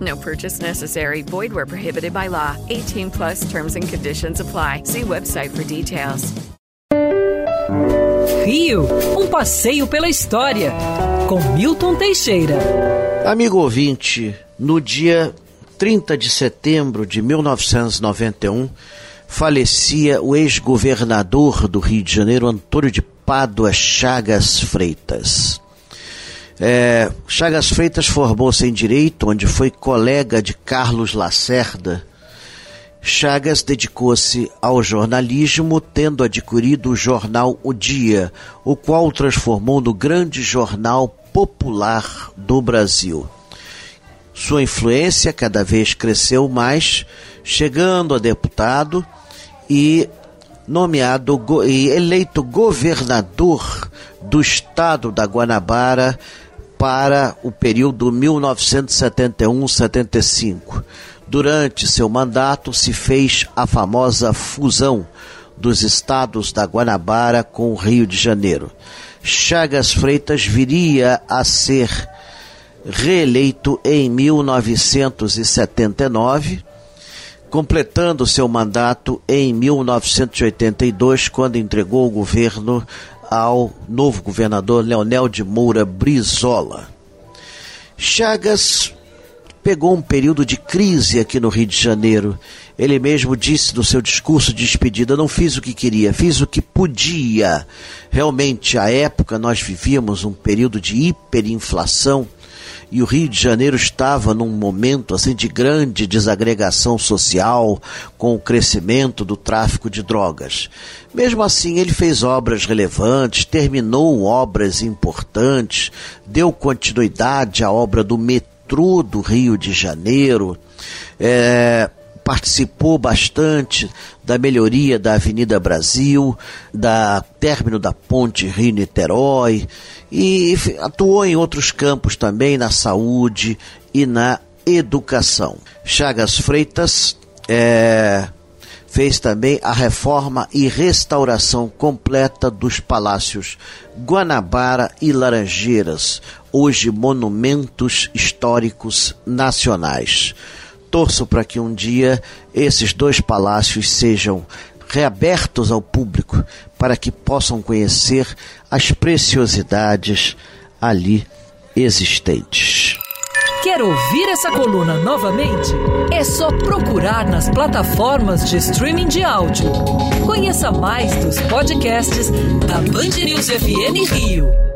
No purchase necessary. Void where prohibited by law. 18 plus terms and conditions apply. See website for details. Rio, um passeio pela história, com Milton Teixeira. Amigo ouvinte, no dia 30 de setembro de 1991, falecia o ex-governador do Rio de Janeiro, Antônio de Pádua Chagas Freitas. É, Chagas Freitas formou-se em Direito, onde foi colega de Carlos Lacerda. Chagas dedicou-se ao jornalismo, tendo adquirido o jornal O Dia, o qual transformou no grande jornal popular do Brasil. Sua influência cada vez cresceu mais, chegando a deputado e nomeado e eleito governador do estado da Guanabara para o período 1971-75. Durante seu mandato se fez a famosa fusão dos estados da Guanabara com o Rio de Janeiro. Chagas Freitas viria a ser reeleito em 1979, completando seu mandato em 1982, quando entregou o governo ao novo governador Leonel de Moura Brizola. Chagas pegou um período de crise aqui no Rio de Janeiro. Ele mesmo disse no seu discurso de despedida: não fiz o que queria, fiz o que podia. Realmente, à época, nós vivíamos um período de hiperinflação e o Rio de Janeiro estava num momento assim de grande desagregação social com o crescimento do tráfico de drogas. Mesmo assim, ele fez obras relevantes, terminou obras importantes, deu continuidade à obra do metrô do Rio de Janeiro. É, participou bastante da melhoria da Avenida Brasil, da término da ponte Rio-Niterói e atuou em outros campos também, na saúde e na educação. Chagas Freitas é, fez também a reforma e restauração completa dos palácios Guanabara e Laranjeiras, hoje monumentos históricos nacionais. Torço para que um dia esses dois palácios sejam reabertos ao público para que possam conhecer as preciosidades ali existentes. Quer ouvir essa coluna novamente? É só procurar nas plataformas de streaming de áudio. Conheça mais dos podcasts da Band News FM Rio.